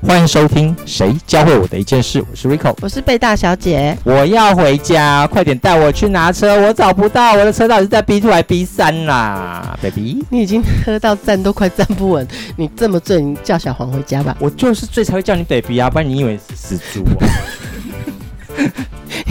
欢迎收听《谁教会我的一件事》，我是 Rico，我是贝大小姐，我要回家，快点带我去拿车，我找不到我的车，到底是在 B two 还是 B 三啦，baby？你已经喝到站都快站不稳，你这么醉，你叫小黄回家吧。我就是醉才会叫你 baby 啊，不然你以为是死猪啊？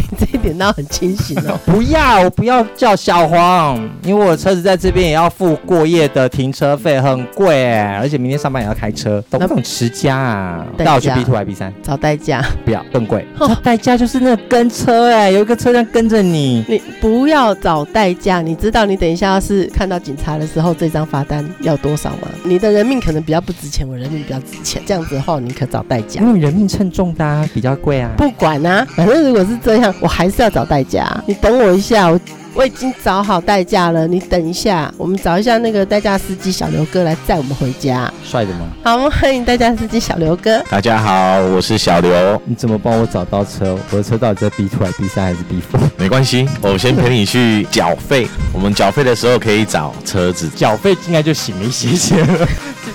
这一点倒很清醒哦。不要，我不要叫小黄，因为我的车子在这边也要付过夜的停车费，很贵哎，而且明天上班也要开车，懂不懂持家啊？带我去 B two 还 B 三？找代驾，不要更贵。找代驾就是那跟车哎，有一个车辆跟着你。你不要找代驾，你知道你等一下要是看到警察的时候，这张罚单要多少吗？你的人命可能比较不值钱，我人命比较值钱，这样子的话你可找代驾，因为人命称重的啊，比较贵啊。不管啊，反正如果是这样，我还是要找代驾。你等我一下，我我已经找好代驾了。你等一下，我们找一下那个代驾司机小刘哥来载我们回家。帅的吗？好，我们欢迎代驾司机小刘哥。大家好，我是小刘。你怎么帮我找到车？我的车到底在 B two 还是 B 三还是 B four？没关系，我先陪你去缴费。我们缴费的时候可以找车子，缴费应该就醒没写写了。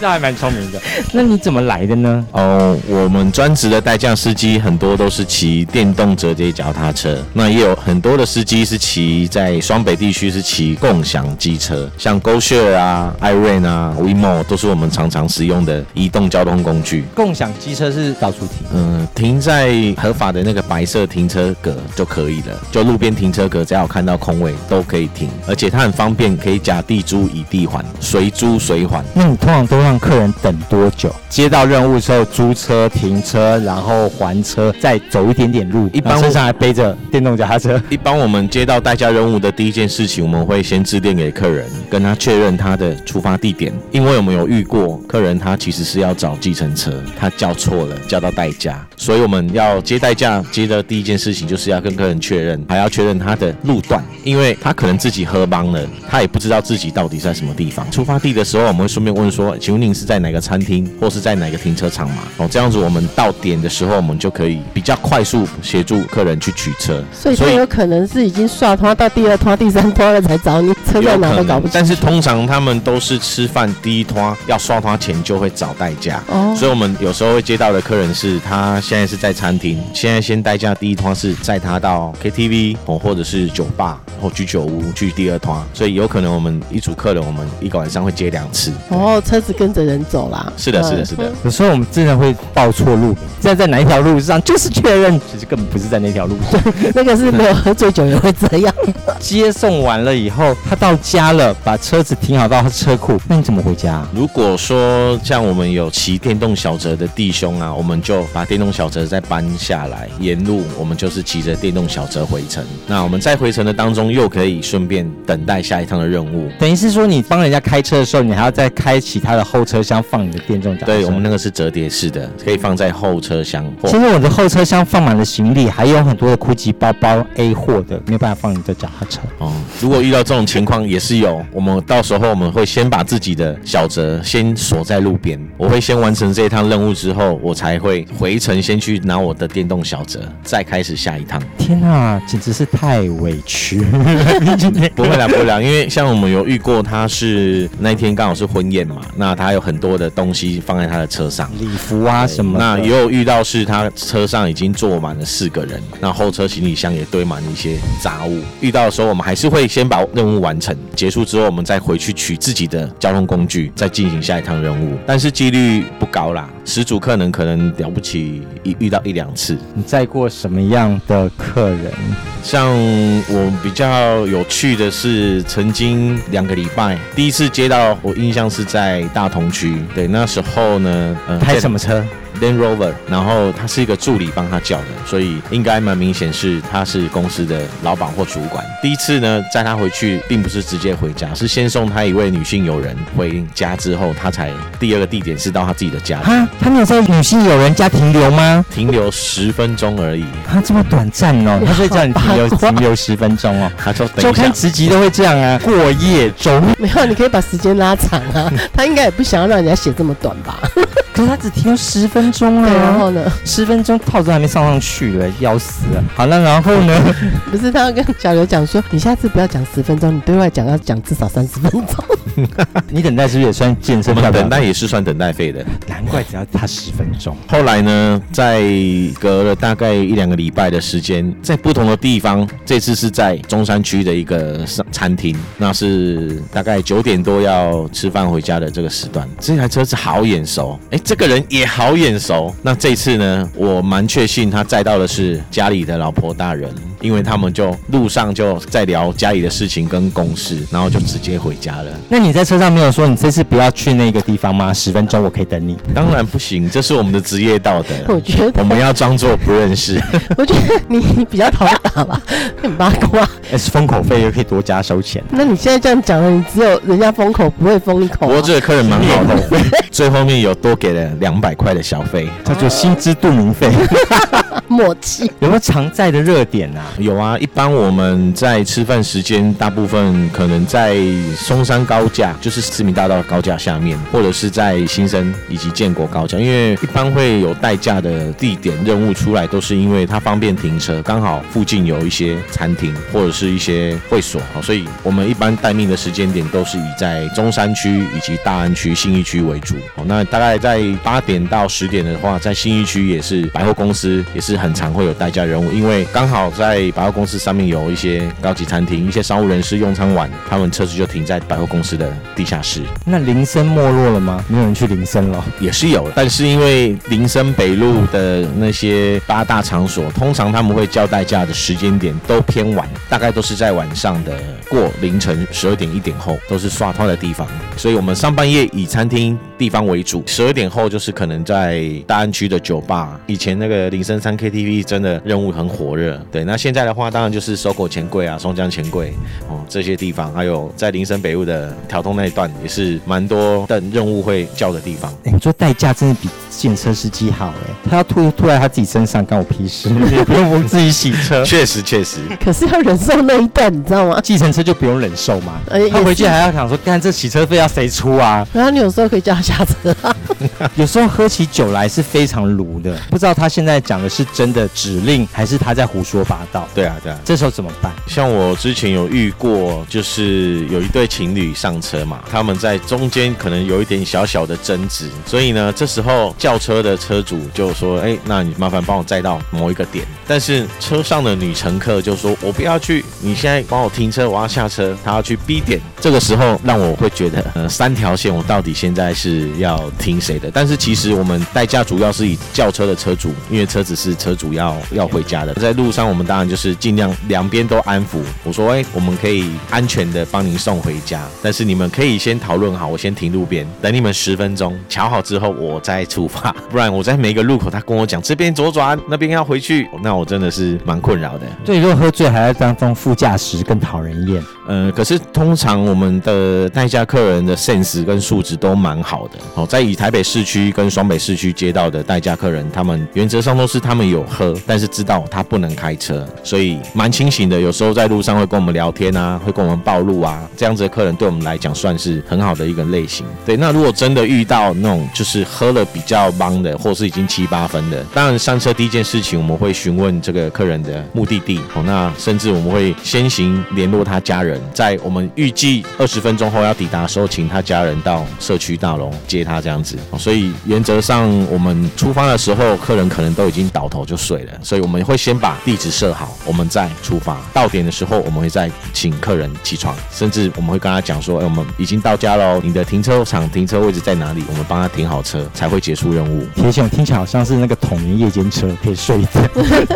这还蛮聪明的。那你怎么来的呢？哦，我们专职的代驾司机很多都是骑电动折叠脚踏车，那也有很多的司机是骑在双北地区是骑共享机车，像 GoShare 啊、iRain 啊、WeMo 都是我们常常使用的移动交通工具。共享机车是到处停，嗯，停在合法的那个白色停车格就可以了，就路边停车格，只要有看到空位都可以停，而且它很方便，可以甲地租乙地还，随租随还。那你通常都让客人等多久？接到任务之后租车、停车，然后还车，再走一点点路，一般身上还背着电动脚踏车。一般我们接到代驾任务的第一件事情，我们会先致电给客人，跟他确认他的出发地点，因为我们有遇过客人他其实是要找计程车，他叫错了，叫到代驾，所以我们要接代驾接的第一件事情就是要跟客人确认，还要确认他的路段，因为他可能自己喝帮了，他也不知道自己到底在什么地方。出发地的时候，我们会顺便问说，请问您是在哪个餐厅，或是在哪个停车场嘛？哦，这样子我们到点的时候，我们就可以比较快速协助客人去取车。所以他有可能是已经刷拖到第二拖、第三拖了才找你，车在哪都搞不清楚。但是通常他们都是吃饭第一拖要刷拖前就会找代驾，哦所以我们有时候会接到的客人是他现在是在餐厅，现在先代驾第一拖是载他到 KTV 哦，或者是酒吧或居酒屋去第二拖，所以有可能我们一组客人我们一个晚上会接两次。哦，车子跟着人走啦。是的，是的，是的。有时候我们真的会报错路名，现在在哪一条路上，就是确认，其实根本不是在那条路上。那个是没有喝醉酒也会这样。接送完了以后，他到家了，把车子停好到他车库，那你怎么回家？如果说像我们有骑电动小车的弟兄啊，我们就把电动小车再搬下来，沿路我们就是骑着电动小车回程。那我们在回程的当中，又可以顺便等待下一趟的任务。等于是说，你帮人家开车的时候，你还要再开启他的后车厢放你的电动脚踏车。对我们那个是折叠式的，可以放在后车厢。或其实我的后车厢放满了行李，还有很多的 GUCCI 包包 A 货的，没有办法放你的脚踏车。哦，如果遇到这种情况也是有，我们到时候我们会先把自己的小折先锁在路边，我会先完成这一趟任务之后，我才会回程先去拿我的电动小折，再开始下一趟。天啊，简直是太委屈。不会啦，不会啦，因为像我们有遇过，他是那一天刚好是婚宴嘛，那他有很多的东西放在他的车上。礼服啊什么，那也有遇到是他车上已经坐满了四个人，那后车行李箱也堆满了一些杂物。遇到的时候，我们还是会先把任务完成，结束之后我们再回去取自己的交通工具，再进行下一趟任务。但是几率不高啦，十组客人可能了不起一遇到一两次。你载过什么样的客人？像我比较有趣的是，曾经两个礼拜第一次接到，我印象是在大同区，对，那时候呢，呃开什么车？Land Rover，然后他是一个助理帮他叫的，所以应该蛮明显是他是公司的老板或主管。第一次呢，载他回去并不是直接回家，是先送他一位女性友人回家之后，他才第二个地点是到他自己的家。哈，他没有在女性友人家停留吗？停留十分钟而已。他这么短暂哦，他会叫你停留停留十分钟哦。他说周刊直击都会这样啊，过夜中。没有，你可以把时间拉长啊。他应该也不想要让人家写这么短吧？可是他只停留十分钟了，然后呢？十分钟套子还没上上去了，要死了。好了，然后呢？不是他要跟小刘讲说，你下次不要讲十分钟，你对外讲要讲至少三十分钟。你等待是不是也算健身？我们等待也是算等待费的。难怪只要他十分钟。后来呢，在隔了大概一两个礼拜的时间，在不同的地方，这次是在中山区的一个餐厅，那是大概九点多要吃饭回家的这个时段。这台车子好眼熟，哎。这个人也好眼熟。那这次呢，我蛮确信他载到的是家里的老婆大人，因为他们就路上就在聊家里的事情跟公事，然后就直接回家了。那你在车上没有说你这次不要去那个地方吗？十分钟我可以等你。当然不行，这是我们的职业道德。我觉得我们要装作不认识。我觉得你你比较讨厌打吧，很八卦。是封口费又可以多加收钱。那你现在这样讲了，你只有人家封口不会封一口。不过这个客人蛮好的，最后面有多给。了两百块的小费，叫做心知肚明费。默契有没有常在的热点啊？有啊，一般我们在吃饭时间，大部分可能在松山高架，就是市民大道高架下面，或者是在新生以及建国高架。因为一般会有代驾的地点任务出来，都是因为它方便停车，刚好附近有一些餐厅或者是一些会所，所以我们一般待命的时间点都是以在中山区以及大安区、信义区为主。那大概在八点到十点的话，在信义区也是百货公司，也是很常会有代驾人物，因为刚好在百货公司上面有一些高级餐厅，一些商务人士用餐完，他们车子就停在百货公司的地下室。那林森没落了吗？没有人去林森了？也是有，但是因为林森北路的那些八大场所，通常他们会叫代驾的时间点都偏晚，大概都是在晚上的过凌晨十二点一点后，都是刷套的地方，所以我们上半夜以餐厅地方为主，十二点后。就是可能在大安区的酒吧，以前那个林森山 KTV 真的任务很火热。对，那现在的话，当然就是搜狗钱柜啊、松江钱柜哦这些地方，还有在林森北路的调通那一段，也是蛮多的任务会叫的地方。哎，做代驾真的比检车司机好哎，他要吐吐在他自己身上，关我屁事，也不用我自己洗车。确实确实，可是要忍受那一段，你知道吗？计程车就不用忍受嘛，他回去还要想说，干这洗车费要谁出啊？然后你有时候可以叫他下车。有时候喝起酒来是非常鲁的，不知道他现在讲的是真的指令，还是他在胡说八道。对啊，对啊，这时候怎么办？像我之前有遇过，就是有一对情侣上车嘛，他们在中间可能有一点小小的争执，所以呢，这时候轿车的车主就说：“哎，那你麻烦帮我载到某一个点。”但是车上的女乘客就说：“我不要去，你现在帮我停车，我要下车，他要去 B 点。”这个时候让我会觉得，呃，三条线我到底现在是要听谁的？但是其实我们代驾主要是以轿车的车主，因为车子是车主要要回家的，在路上我们当然就是尽量两边都安抚。我说，哎，我们可以安全的帮您送回家，但是你们可以先讨论好，我先停路边等你们十分钟，瞧好之后我再出发，不然我在每个路口他跟我讲这边左转，那边要回去，那我真的是蛮困扰的。对，如果喝醉还要当中副驾驶，更讨人厌。呃，可是通常我们的代驾客人的 sense 跟素质都蛮好的。哦，在以台北市区跟双北市区接到的代驾客人，他们原则上都是他们有喝，但是知道他不能开车，所以蛮清醒的。有时候在路上会跟我们聊天啊，会跟我们暴露啊，这样子的客人对我们来讲算是很好的一个类型。对，那如果真的遇到那种就是喝了比较忙的，或是已经七八分的，当然上车第一件事情我们会询问这个客人的目的地。哦，那甚至我们会先行联络他家人。在我们预计二十分钟后要抵达的时候，请他家人到社区大楼接他这样子。所以原则上，我们出发的时候，客人可能都已经倒头就睡了。所以我们会先把地址设好，我们再出发。到点的时候，我们会再请客人起床，甚至我们会跟他讲说：“哎，我们已经到家喽，你的停车场停车位置在哪里？我们帮他停好车，才会结束任务。”铁线听起来好像是那个统一夜间车，可以睡一觉。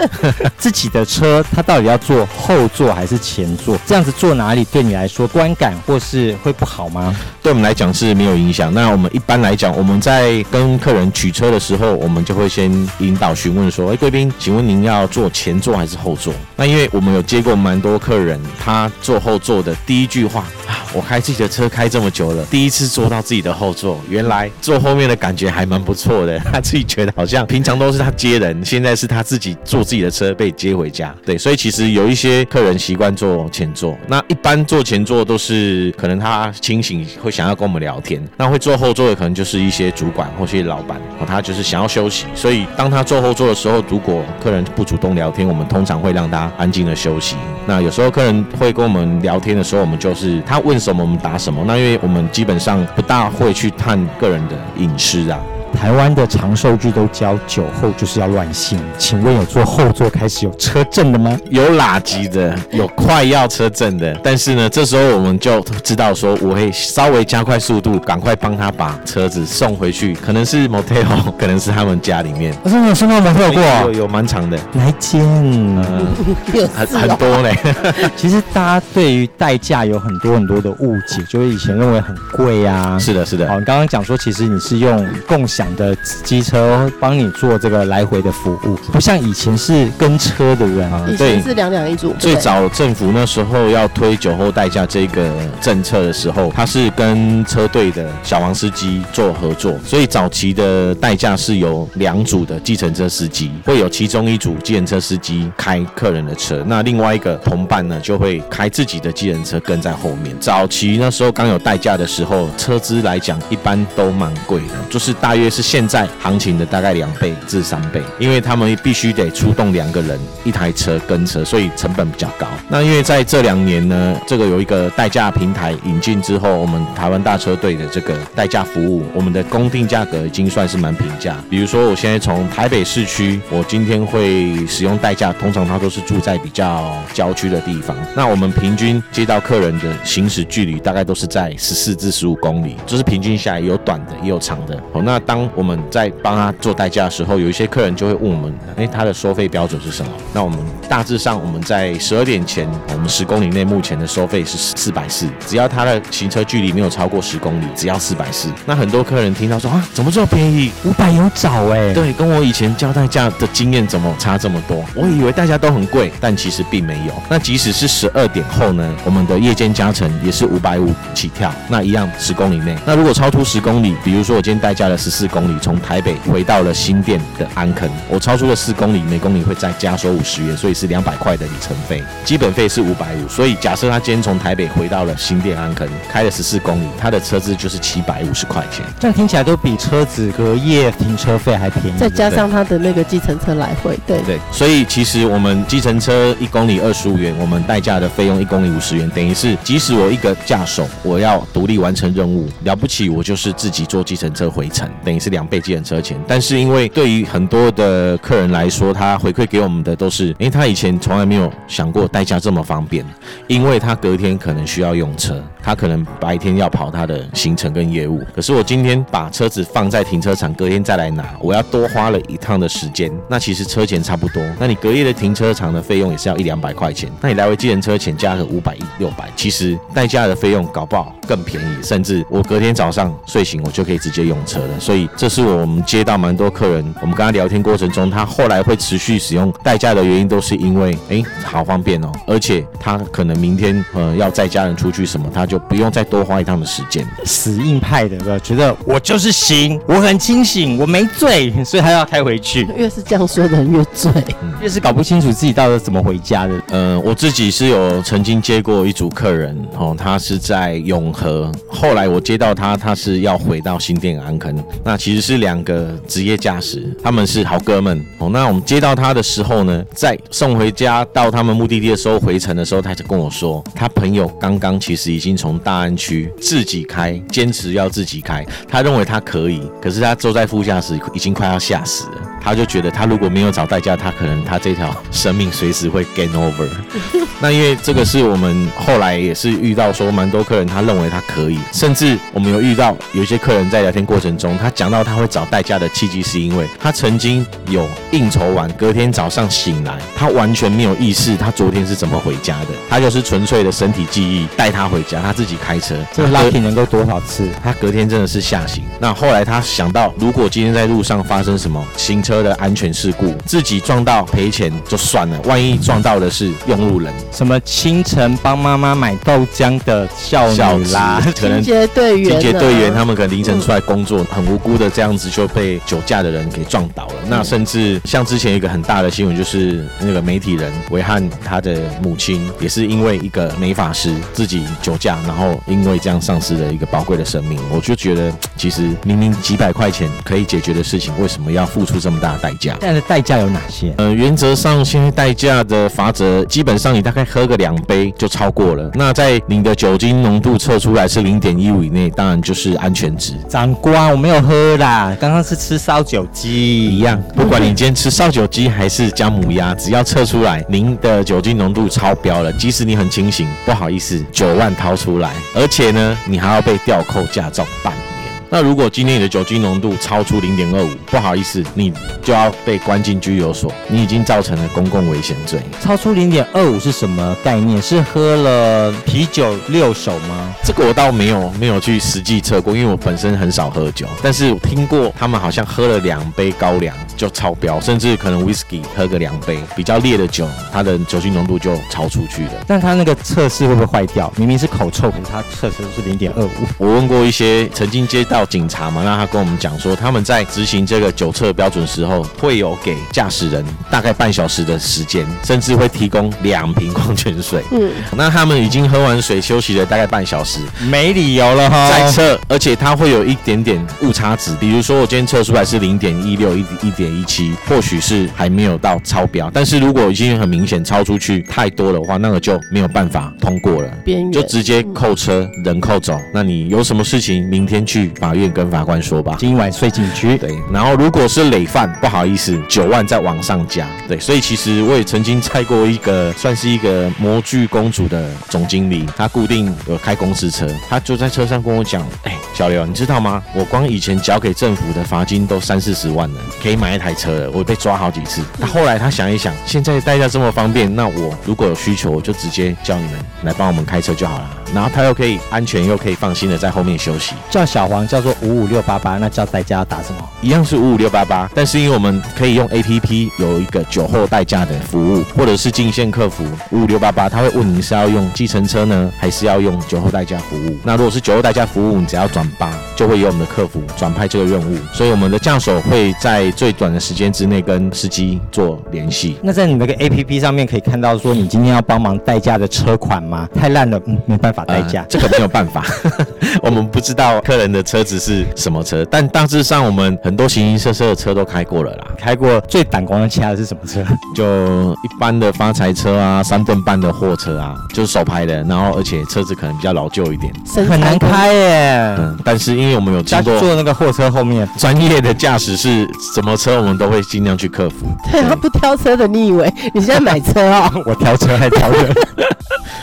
自己的车，他到底要坐后座还是前座？这样子坐哪？哪里对你来说观感或是会不好吗？对我们来讲是没有影响。那我们一般来讲，我们在跟客人取。取车的时候，我们就会先引导询问说：“哎，贵宾，请问您要坐前座还是后座？”那因为我们有接过蛮多客人，他坐后座的第一句话啊，我开自己的车开这么久了，第一次坐到自己的后座，原来坐后面的感觉还蛮不错的。他自己觉得好像平常都是他接人，现在是他自己坐自己的车被接回家。对，所以其实有一些客人习惯坐前座，那一般坐前座都是可能他清醒会想要跟我们聊天，那会坐后座的可能就是一些主管或是老板，他就是想要休息。所以当他坐后座的时候，如果客人不主动聊天，我们通常会让他安静的休息。那有时候客人会跟我们聊天的时候，我们就是他问什么我们答什么。那因为我们基本上不大会去探个人的隐私啊。台湾的长寿剧都教酒后就是要乱性，请问有坐后座开始有车震的吗？有垃圾的，有快要车震的，但是呢，这时候我们就知道说，我会稍微加快速度，赶快帮他把车子送回去，可能是 motel，可能是他们家里面。我真的有送到 motel 过，有有蛮长的，哪间？很很多嘞。其实大家对于代驾有很多很多的误解，就是以前认为很贵呀。是的，是的。好，你刚刚讲说，其实你是用共享。的机车帮你做这个来回的服务，不像以前是跟车的人啊，以前是两两一组。最早政府那时候要推酒后代驾这个政策的时候，他是跟车队的小王司机做合作，所以早期的代驾是有两组的计程车司机，会有其中一组计程车司机开客人的车，那另外一个同伴呢就会开自己的计程车跟在后面。早期那时候刚有代驾的时候，车资来讲一般都蛮贵的，就是大约。是现在行情的大概两倍至三倍，因为他们必须得出动两个人一台车跟车，所以成本比较高。那因为在这两年呢，这个有一个代驾平台引进之后，我们台湾大车队的这个代驾服务，我们的公定价格已经算是蛮平价。比如说，我现在从台北市区，我今天会使用代驾，通常他都是住在比较郊区的地方。那我们平均接到客人的行驶距离大概都是在十四至十五公里，就是平均下来有短的也有长的。哦，那当我们在帮他做代驾的时候，有一些客人就会问我们：哎，他的收费标准是什么？那我们大致上我们在十二点前，我们十公里内目前的收费是四百四，只要他的行车距离没有超过十公里，只要四百四。那很多客人听到说啊，怎么这么便宜？五百有找哎？对，跟我以前交代驾的经验怎么差这么多？我以为大家都很贵，但其实并没有。那即使是十二点后呢，我们的夜间加成也是五百五起跳，那一样十公里内。那如果超出十公里，比如说我今天代驾了十四。公里从台北回到了新店的安坑，我超出了四公里，每公里会再加收五十元，所以是两百块的里程费，基本费是五百五。所以假设他今天从台北回到了新店安坑，开了十四公里，他的车资就是七百五十块钱。这样听起来都比车子隔夜停车费还便宜，再加上他的那个计程车来回，对对。所以其实我们计程车一公里二十五元，我们代驾的费用一公里五十元，等于是即使我一个驾手，我要独立完成任务，了不起我就是自己坐计程车回程，等于是。是两倍计程车钱，但是因为对于很多的客人来说，他回馈给我们的都是，因为他以前从来没有想过代驾这么方便，因为他隔天可能需要用车。他可能白天要跑他的行程跟业务，可是我今天把车子放在停车场，隔天再来拿，我要多花了一趟的时间。那其实车钱差不多，那你隔夜的停车场的费用也是要一两百块钱，那你来回计程车钱加个五百一六百，其实代驾的费用搞不好更便宜，甚至我隔天早上睡醒我就可以直接用车了。所以这是我们接到蛮多客人，我们跟他聊天过程中，他后来会持续使用代驾的原因，都是因为哎好方便哦，而且他可能明天呃要载家人出去什么，他就。不用再多花一趟的时间。死硬派的，觉得我就是行，我很清醒，我没醉，所以他要开回去。越是这样说的人越醉，越是搞不清楚自己到底怎么回家的。嗯，我自己是有曾经接过一组客人，哦，他是在永和，后来我接到他，他是要回到新店安坑。那其实是两个职业驾驶，他们是好哥们。哦，那我们接到他的时候呢，在送回家到他们目的地的时候，回程的时候，他就跟我说，他朋友刚刚其实已经从从大安区自己开，坚持要自己开，他认为他可以，可是他坐在副驾驶已经快要吓死了。他就觉得他如果没有找代驾，他可能他这条生命随时会 gain over。那因为这个是我们后来也是遇到说蛮多客人，他认为他可以，甚至我们有遇到有些客人在聊天过程中，他讲到他会找代驾的契机，是因为他曾经有应酬完，隔天早上醒来，他完全没有意识他昨天是怎么回家的，他就是纯粹的身体记忆带他回家，他自己开车，这个 lucky 能够多少次？他隔天真的是吓醒。那后来他想到，如果今天在路上发生什么行车的安全事故，自己撞到赔钱就算了，万一撞到的是用路人。什么清晨帮妈妈买豆浆的少女啦，可能清洁队员，清洁队员他们可能凌晨出来工作，很无辜的这样子就被酒驾的人给撞倒了。那甚至像之前一个很大的新闻，就是那个媒体人维汉他的母亲也是因为一个美发师自己酒驾，然后因为这样丧失了一个宝贵的生命。我就觉得，其实明明几百块钱可以解决的事情，为什么要付出这么大的代价？现在的代价有哪些？呃，原则上现在代价的法则，基本上你大概喝个两杯就超过了。那在你的酒精浓度测出来是零点一五以内，当然就是安全值。长官，我没有喝啦，刚刚是吃烧酒鸡一样。不管你今天吃烧酒鸡还是姜母鸭，只要测出来您的酒精浓度超标了，即使你很清醒，不好意思，九万掏出来，而且呢，你还要被吊扣驾照半年。那如果今天你的酒精浓度超出零点二五，不好意思，你就要被关进拘留所，你已经造成了公共危险罪。超出零点二五是什么概念？是喝了啤酒六手吗？这个我倒没有没有去实际测过，因为我本身很少喝酒，但是我听过他们好像喝了两杯高粱就超标，甚至可能 whisky 喝个两杯比较烈的酒，它的酒精浓度就超出去了。但它那个测试会不会坏掉？明明是口臭，可是它测试是零点二五。我问过一些曾经接到。到警察嘛，那他跟我们讲说，他们在执行这个酒测标准时候，会有给驾驶人大概半小时的时间，甚至会提供两瓶矿泉水。嗯，那他们已经喝完水休息了大概半小时，没理由了哈。再测，而且它会有一点点误差值，比如说我今天测出来是零点一六、一一点一七，或许是还没有到超标，但是如果已经很明显超出去太多的话，那个就没有办法通过了，就直接扣车，人扣走。那你有什么事情，明天去。法院跟法官说吧，今晚睡警局。对，然后如果是累犯，不好意思，九万再往上加。对，所以其实我也曾经猜过一个，算是一个模具公主的总经理，他固定有开公司车，他就在车上跟我讲，哎，小刘，你知道吗？我光以前交给政府的罚金都三四十万了，可以买一台车了。我被抓好几次。他后来他想一想，现在代驾这么方便，那我如果有需求，我就直接叫你们来帮我们开车就好了。然后他又可以安全又可以放心的在后面休息。叫小黄叫做五五六八八，那叫代驾要打什么？一样是五五六八八，但是因为我们可以用 A P P 有一个酒后代驾的服务，或者是进线客服五五六八八，他会问您是要用计程车呢，还是要用酒后代驾服务？那如果是酒后代驾服务，你只要转八，就会有我们的客服转派这个任务。所以我们的驾手会在最短的时间之内跟司机做联系。那在你那个 A P P 上面可以看到说你今天要帮忙代驾的车款吗？太烂了，嗯，没办法代驾，这个没有办法，我们不知道客人的车子是。什么车？但大致上我们很多形形色色的车都开过了啦。开过最胆光的掐的是什么车？就一般的发财车啊，三吨半的货车啊，就是手拍的。然后而且车子可能比较老旧一点，很难开耶。嗯，但是因为我们有经过坐那个货车后面专业的驾驶是什么车，我们都会尽量去克服。对他不挑车的，你以为 你现在买车哦？我挑车还挑人。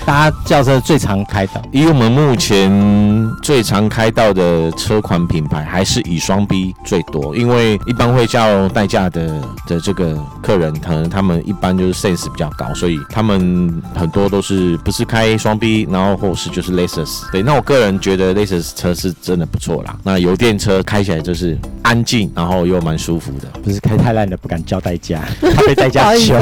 大家轿车最常开到，以我们目前最常开到的车款品牌，还是以双 B 最多。因为一般会叫代驾的的这个客人，可能他们一般就是 sense 比较高，所以他们很多都是不是开双 B，然后或是就是 Lexus。对，那我个人觉得 Lexus 车是真的不错啦。那油电车开起来就是安静，然后又蛮舒服的。不是开太烂的不敢叫代驾，怕被代驾 凶。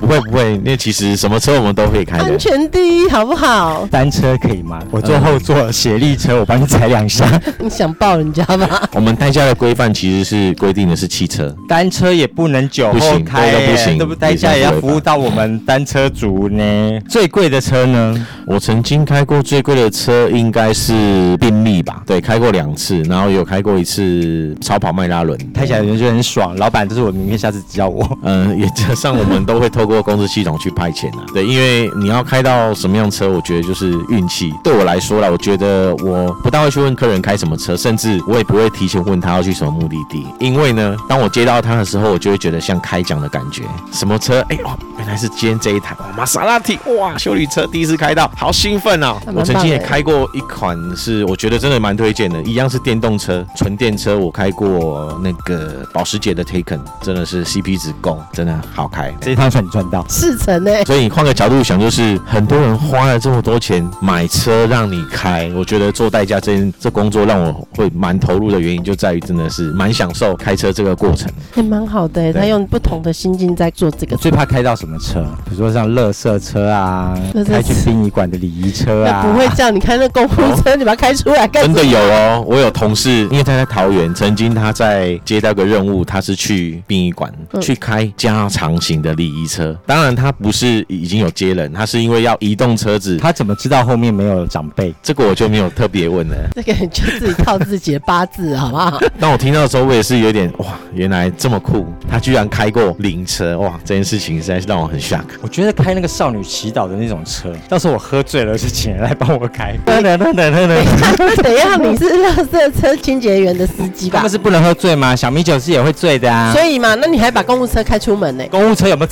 不会不会，那其实什么车我们都可以开的。安全第一，好不好？单车可以吗？我坐后座，斜力车我帮你踩两下。你想抱人家吗？我们代驾的规范其实是规定的是汽车，单车也不能酒后开，不行，对不？代驾也要服务到我们单车族呢。最贵的车呢？我曾经开过最贵的车应该是宾利吧？对，开过两次，然后有开过一次超跑迈拉伦，开起来人就很爽。老板，这是我明天下次教我。嗯，也加上我们。们都会透过公司系统去派遣啊。对，因为你要开到什么样车，我觉得就是运气。对我来说啦，我觉得我不大会去问客人开什么车，甚至我也不会提前问他要去什么目的地，因为呢，当我接到他的时候，我就会觉得像开奖的感觉。什么车？哎哦，原来是今天这一台玛莎拉蒂，哇，修理车第一次开到，好兴奋哦！我曾经也开过一款，是我觉得真的蛮推荐的，一样是电动车，纯电车，我开过那个保时捷的 Taken，真的是 CP 值够，真的好开。这一趟算你赚到四成呢。所以你换个角度想，就是很多人花了这么多钱买车让你开，我觉得做代驾这这工作让我会蛮投入的原因，就在于真的是蛮享受开车这个过程，也蛮好的。他用不同的心境在做这个。最怕开到什么车？比如说像乐色车啊，开去殡仪馆的礼仪车啊。不会这样，你开那公务车，你把它开出来干？真的有哦，我有同事，因为他在桃园，曾经他在接到个任务，他是去殡仪馆去开加长型的礼仪车。当然他不是已经有接人，他是因为要移动车子。他怎么知道后面没有长辈？这个我就没有特别问了。这个就自己靠自己的八字，好不好？当我听到的时候，我也是有点哇，原来这么酷。他居然开过灵车，哇，这件事情实在是让我很 shock。我觉得开那个少女祈祷的那种车，到时候我喝醉了就请人来帮我开。等等等等等等，怎样？你是乐色车清洁员的司机吧？他们是不能喝醉吗？小米酒是也会醉的啊。所以嘛，那你还把公务车开出门呢？公务车有没有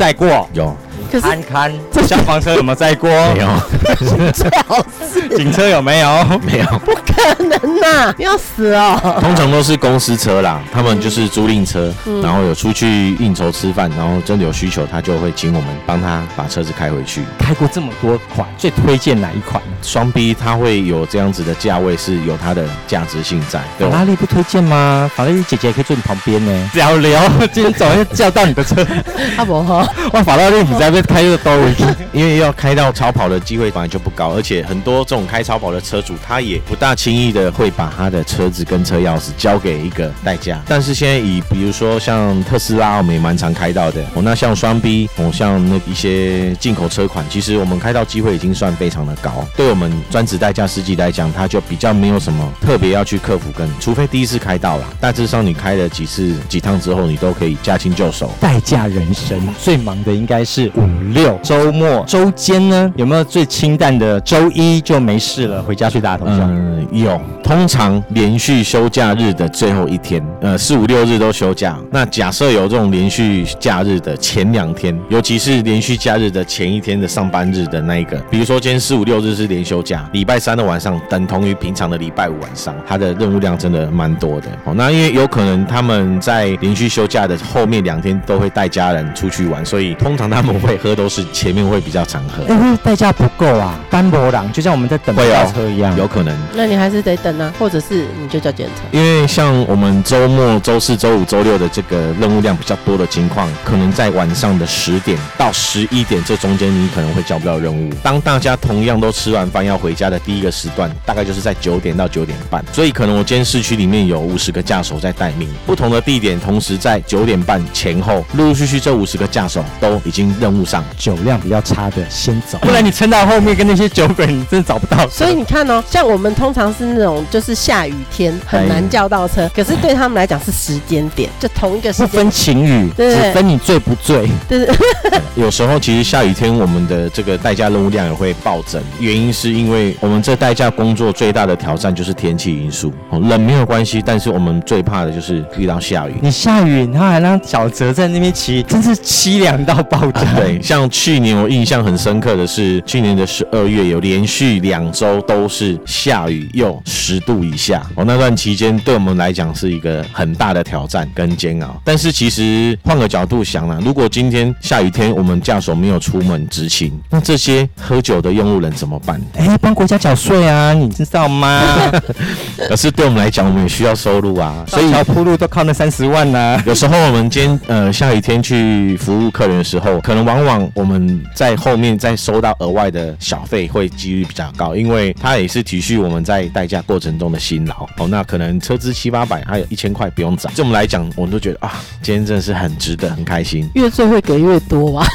有。看看消防车有没有载过？没有。最好是警车有没有？没有。不可能呐！要死哦！通常都是公司车啦，他们就是租赁车，然后有出去应酬吃饭，然后真的有需求，他就会请我们帮他把车子开回去。开过这么多款，最推荐哪一款？双 B 它会有这样子的价位，是有它的价值性在。法拉利不推荐吗？法拉利姐姐可以坐你旁边呢。聊聊，今天早上叫到你的车。阿伯哈，哇，法拉利你在被开个兜，因为要开到超跑的机会本来就不高，而且很多这种开超跑的车主，他也不大轻易的会把他的车子跟车钥匙交给一个代驾。但是现在以比如说像特斯拉，我们也蛮常开到的。哦，那像双 B，哦，像那一些进口车款，其实我们开到机会已经算非常的高。对我们专职代驾司机来讲，他就比较没有什么特别要去克服，跟除非第一次开到了，大致上你开了几次几趟之后，你都可以驾轻就熟。代驾人生最忙的应该是五六。周末、周间呢，有没有最清淡的？周一就没事了，回家睡大通宵。嗯，有。通常连续休假日的最后一天，呃，四五六日都休假。那假设有这种连续假日的前两天，尤其是连续假日的前一天的上班日的那一个，比如说今天四五六日是连休假，礼拜三的晚上等同于平常的礼拜五晚上，他的任务量真的蛮多的。哦，那因为有可能他们在连续休假的后面两天都会带家人出去玩，所以通常他们会喝都是。前面会比较常喝，因为代价不够啊，单薄狼就像我们在等轿车一样，有可能。那你还是得等啊，或者是你就叫检查。因为像我们周末、周四周五、周六的这个任务量比较多的情况，可能在晚上的十点到十一点这中间，你可能会交不到任务。当大家同样都吃完饭要回家的第一个时段，大概就是在九点到九点半。所以可能我今天市区里面有五十个驾手在待命，不同的地点，同时在九点半前后，陆陆续续这五十个驾手都已经任务上。酒量比较差的先走，不然你撑到后面跟那些酒鬼，你真的找不到。所以你看哦，像我们通常是那种就是下雨天很难叫到车，可是对他们来讲是时间点，就同一个时间。不分晴雨，只分你醉不醉。对对。有时候其实下雨天我们的这个代驾任务量也会暴增，原因是因为我们这代驾工作最大的挑战就是天气因素。冷没有关系，但是我们最怕的就是遇到下雨。你下雨，然后还让小泽在那边骑，真是凄凉到爆炸。对。像去年我印象很深刻的是，去年的十二月有连续两周都是下雨，又十度以下。哦，那段期间对我们来讲是一个很大的挑战跟煎熬。但是其实换个角度想呢，如果今天下雨天我们驾驶没有出门执勤，那这些喝酒的用路人怎么办？哎，帮国家缴税啊，你知道吗？可是对我们来讲，我们也需要收入啊，所以铺路都靠那三十万呢。有时候我们今天呃下雨天去服务客人的时候，可能往往往。我们在后面再收到额外的小费，会几率比较高，因为它也是体恤我们在代驾过程中的辛劳哦。那可能车资七八百，还有一千块不用找，这我们来讲，我们都觉得啊，今天真的是很值得，很开心。越做会给越多吧。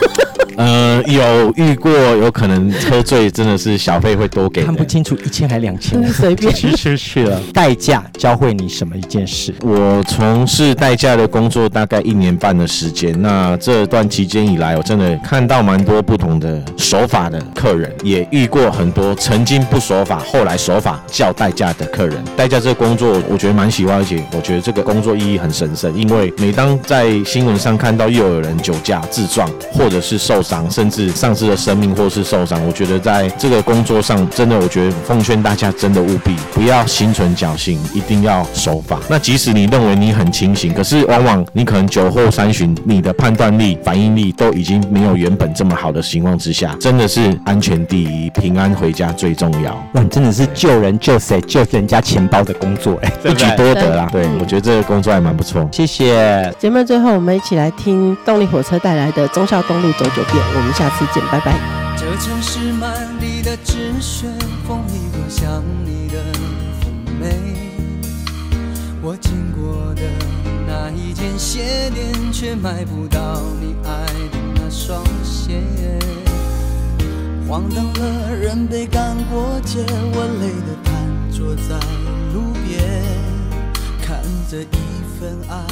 呃，有遇过，有可能喝醉，真的是小费会多给。看不清楚一千还两千，随便去去去了。代驾教会你什么一件事？我从事代驾的工作大概一年半的时间，那这段期间以来，我真的看到蛮多不同的手法的客人，也遇过很多曾经不守法，后来守法叫代驾的客人。代驾这个工作，我觉得蛮喜欢，而且我觉得这个工作意义很神圣，因为每当在新闻上看到又有人酒驾自撞，或者是受伤，甚至丧失了生命，或是受伤，我觉得在这个工作上，真的，我觉得奉劝大家真的务必不要心存侥幸，一定要守法。那即使你认为你很清醒，可是往往你可能酒后三巡，你的判断力、反应力都已经没有原本这么好的情况之下，真的是安全第一，平安回家最重要。哇，你真的是救人救谁救人家钱包的工作哎，一举多得啦。对，我觉得这个工作还蛮不错。谢谢。节目最后，我们一起来听动力火车带来的忠孝东路走九遍。我们下次见，拜拜。这城市满地的纸屑，风里多像你的妩媚。我经过的那一间鞋店，却买不到你爱的那双鞋。黄灯了，人被赶过街，我累得瘫坐在路边，看着一份爱。